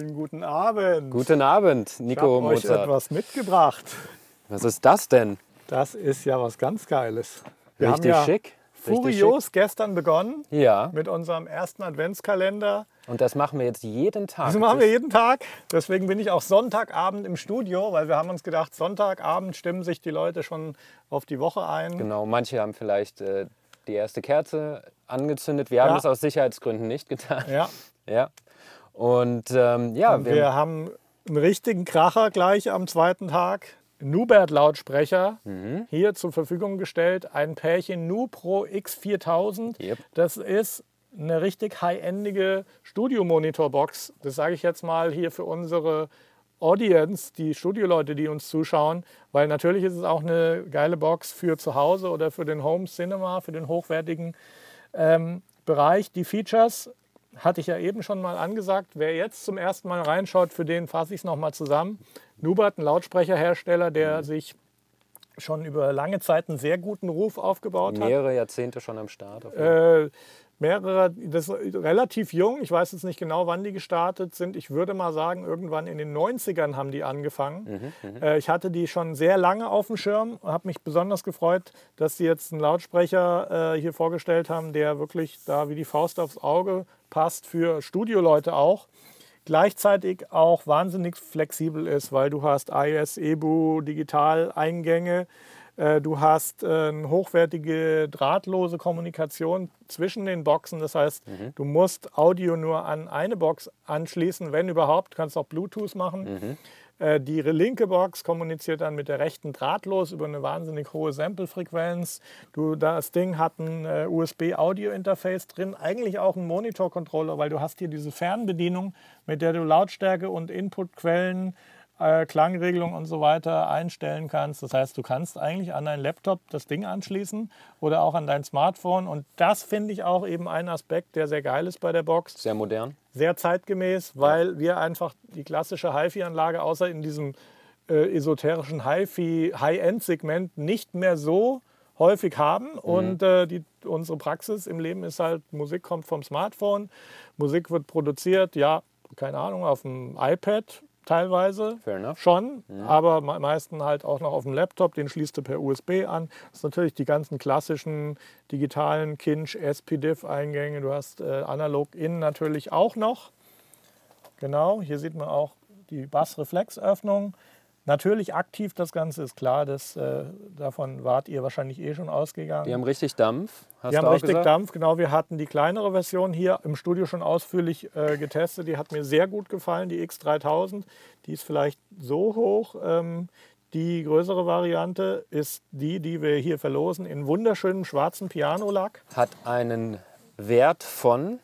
Schönen guten Abend. Guten Abend, ich Nico habe euch etwas mitgebracht. Was ist das denn? Das ist ja was ganz Geiles. Wir Richtig haben ja schick. Furios gestern begonnen schick. Ja, mit unserem ersten Adventskalender. und das machen wir jetzt jeden Tag. Das machen wir jeden Tag. Deswegen bin ich auch Sonntagabend im Studio, weil wir haben uns gedacht, Sonntagabend stimmen sich die Leute schon auf die Woche ein. Genau, manche haben vielleicht äh, die erste Kerze angezündet. Wir haben Ja. es aus Sicherheitsgründen nicht getan. Ja. Ja. Und ähm, ja, Und wir haben einen richtigen Kracher gleich am zweiten Tag. Nubert-Lautsprecher Mhm. hier zur Verfügung gestellt. Ein Pärchen Nu Pro X4000. Yep. Das ist eine richtig high-endige Studio-Monitor-Box. Das sage ich jetzt mal hier für unsere Audience, die Studioleute, die uns zuschauen. Weil natürlich ist es auch eine geile Box für zu Hause oder für den Home Cinema, für den hochwertigen ähm, Bereich. Die Features hatte ich ja eben schon mal angesagt. Wer jetzt zum ersten Mal reinschaut, für den fasse ich es nochmal zusammen. Nubert, ein Lautsprecherhersteller, der sich schon über lange Zeit einen sehr guten Ruf aufgebaut hat. mehrere Jahrzehnte schon am Start. Äh, mehrere, das ist relativ jung. Ich weiß jetzt nicht genau, wann die gestartet sind. Ich würde mal sagen, irgendwann in den 90ern haben die angefangen. Äh, ich hatte die schon sehr lange auf dem Schirm und habe mich besonders gefreut, dass sie jetzt einen Lautsprecher äh, hier vorgestellt haben, der wirklich da wie die Faust aufs Auge passt für Studioleute auch. Gleichzeitig auch wahnsinnig flexibel ist, weil du hast iOS, EBU, Digitaleingänge, Du hast äh, eine hochwertige drahtlose Kommunikation zwischen den Boxen. Das heißt, du musst Audio nur an eine Box anschließen, wenn überhaupt. Du kannst auch Bluetooth machen. Äh, Die linke Box kommuniziert dann mit der rechten drahtlos über eine wahnsinnig hohe Samplefrequenz. Du, das Ding hat ein äh, USB-Audio-Interface drin, eigentlich auch ein Monitor-Controller, weil du hast hier diese Fernbedienung, mit der du Lautstärke und Inputquellen äh, Klangregelung und so weiter einstellen kannst. Das heißt, du kannst eigentlich an deinen Laptop das Ding anschließen oder auch an dein Smartphone. Und das finde ich auch eben ein Aspekt, der sehr geil ist bei der Box. Sehr modern. Sehr zeitgemäß, weil wir einfach die klassische HiFi-Anlage außer in diesem äh, esoterischen HiFi High-End-Segment nicht mehr so häufig haben. Und äh, die, unsere Praxis im Leben ist halt, Musik kommt vom Smartphone, Musik wird produziert, ja, keine Ahnung, auf dem iPad teilweise schon, aber me- meisten halt auch noch auf dem Laptop, den schließt du per USB an. Das sind natürlich die ganzen klassischen digitalen Kinch, SPDIF-Eingänge. Du hast äh, Analog-In natürlich auch noch. Genau, hier sieht man auch die Bassreflexöffnung. Natürlich aktiv, das Ganze ist klar, das, äh, davon wart ihr wahrscheinlich eh schon ausgegangen. Die haben richtig Dampf. Hast Die haben richtig gesagt? Dampf, genau. Wir hatten die kleinere Version hier im Studio schon ausführlich äh, getestet. Die hat mir sehr gut gefallen, die X3000. Die ist vielleicht so hoch. Ähm, die größere Variante ist die, die wir hier verlosen, in wunderschönem schwarzen Pianolack. Hat einen Wert von,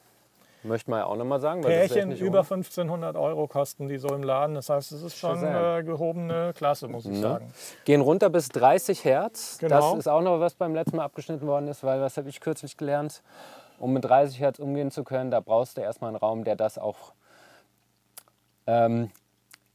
möchte man ja auch nochmal sagen, Pärchen nicht über ohne. 1500 Euro kosten die so im Laden. Das heißt, es ist schon äh, gehobene Klasse, muss ich Ne? sagen. Gehen runter bis 30 Hertz. Genau. Das ist auch noch was beim letzten Mal abgeschnitten worden ist, weil was habe ich kürzlich gelernt? Um mit 30 Hertz umgehen zu können, da brauchst du erstmal einen Raum, der das auch ähm,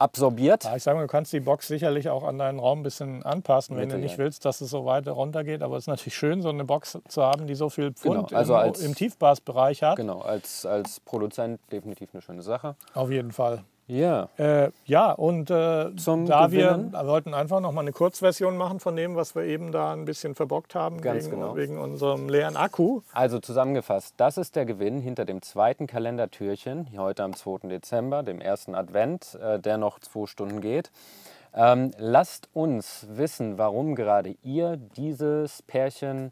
absorbiert. Ja, ich sage mal, du kannst die Box sicherlich auch an deinen Raum ein bisschen anpassen, wenn du nicht willst, dass es so weit runter geht. Aber es ist natürlich schön, so eine Box zu haben, die so viel Pfund Genau, also im, als- im Tiefbassbereich hat. Genau, als, als Produzent definitiv eine schöne Sache. Auf jeden Fall. Ja, Äh, ja, und äh, Zum da Gewinnen? wir wollten einfach noch mal eine Kurzversion machen von dem, was wir eben da ein bisschen verbockt haben Ganz wegen, genau. wegen unserem leeren Akku. also zusammengefasst, das ist der Gewinn hinter dem zweiten Kalendertürchen, heute am 2. Dezember, dem ersten Advent, äh, der noch zwei Stunden geht. Ähm, lasst uns wissen, warum gerade ihr dieses Pärchen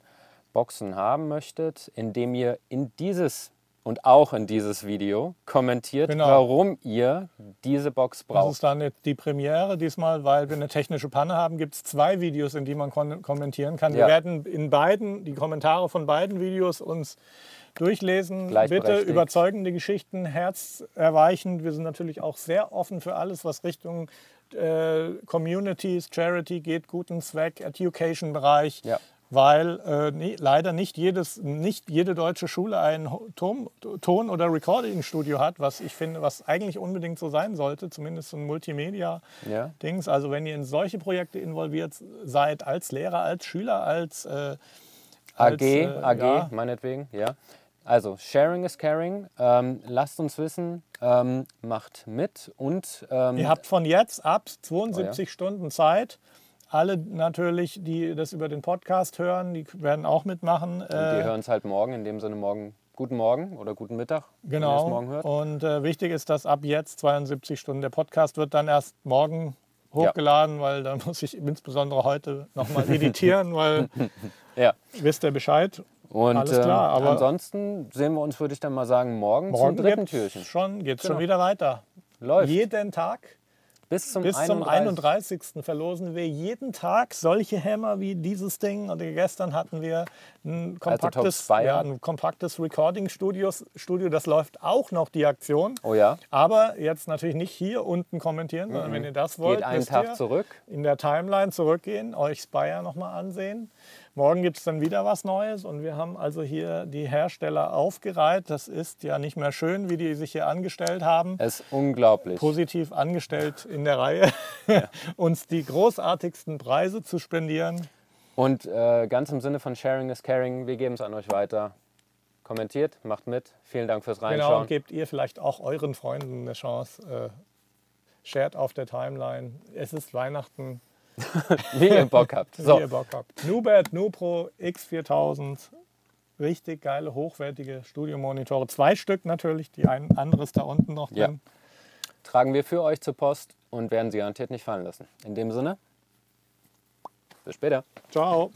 Boxen haben möchtet, indem ihr in dieses und auch in dieses Video kommentiert, Genau. warum ihr diese Box Das braucht. ist dann jetzt die Premiere diesmal, weil wir eine technische Panne haben. Gibt es zwei Videos, in die man kommentieren kann. Wir Ja. werden in beiden die Kommentare von beiden Videos uns durchlesen. Bitte überzeugende Geschichten, herzerweichend. Wir sind natürlich auch sehr offen für alles, was Richtung äh, Communities, Charity geht, guten Zweck, Education-Bereich. Ja. Weil äh, nie, leider nicht, jedes, nicht jede deutsche Schule ein Ton- Ton- oder Recording-Studio hat, was ich finde, was eigentlich unbedingt so sein sollte, zumindest so ein Multimedia-Dings. Ja. Also wenn ihr in solche Projekte involviert seid, als Lehrer, als Schüler, als äh, AG, als, äh, AG, ja. meinetwegen, ja. Also, Sharing is Caring. Ähm, lasst uns wissen, ähm, macht mit und. Ähm, Ihr habt von jetzt ab 72 Stunden Zeit. Alle natürlich, die das über den Podcast hören, die werden auch mitmachen. und die hören es halt morgen, in dem Sinne morgen. Guten Morgen oder guten Mittag, wenn ihr es Genau. morgen hört. Und äh, wichtig ist, dass ab jetzt 72 Stunden der Podcast wird dann erst morgen hochgeladen, weil dann muss ich insbesondere heute nochmal editieren, weil Ja. wisst ihr Bescheid. Und Alles klar, ähm, aber- ansonsten sehen wir uns, würde ich dann mal sagen, morgen, Morgen zum dritten Türchen. schon, geht's Genau. schon wieder weiter. Läuft. Jeden Tag bis zum, bis zum 31. 31. verlosen wir jeden Tag solche Hämmer wie dieses Ding. Und gestern hatten wir ein kompaktes, Spire. ja, ein kompaktes Recording-Studio. Studio, das läuft auch noch die Aktion. Oh ja, Aber jetzt natürlich nicht hier unten kommentieren, sondern wenn ihr das wollt, geht einen Tag zurück. in der Timeline zurückgehen, euch Spire nochmal ansehen. Morgen gibt es dann wieder was Neues und wir haben also hier die Hersteller aufgereiht. Das ist ja nicht mehr schön, wie die sich hier angestellt haben. Es ist unglaublich. Positiv angestellt in der Reihe, uns die großartigsten Preise zu spendieren. Und äh, ganz im Sinne von Sharing is Caring, wir geben es an euch weiter. Kommentiert, macht mit. Vielen Dank fürs Genau, Reinschauen. und gebt ihr vielleicht auch euren Freunden eine Chance. Äh, shared auf der Timeline. Es ist Weihnachten. Wie ihr Bock habt. wie So, ihr Bock habt. Nubert Nupro X4000. Richtig geile, hochwertige Studiomonitore. Zwei Stück natürlich, die ein anderes da unten noch Ja. drin. tragen wir für euch zur Post und werden sie garantiert nicht fallen lassen. In dem Sinne, bis später. Ciao.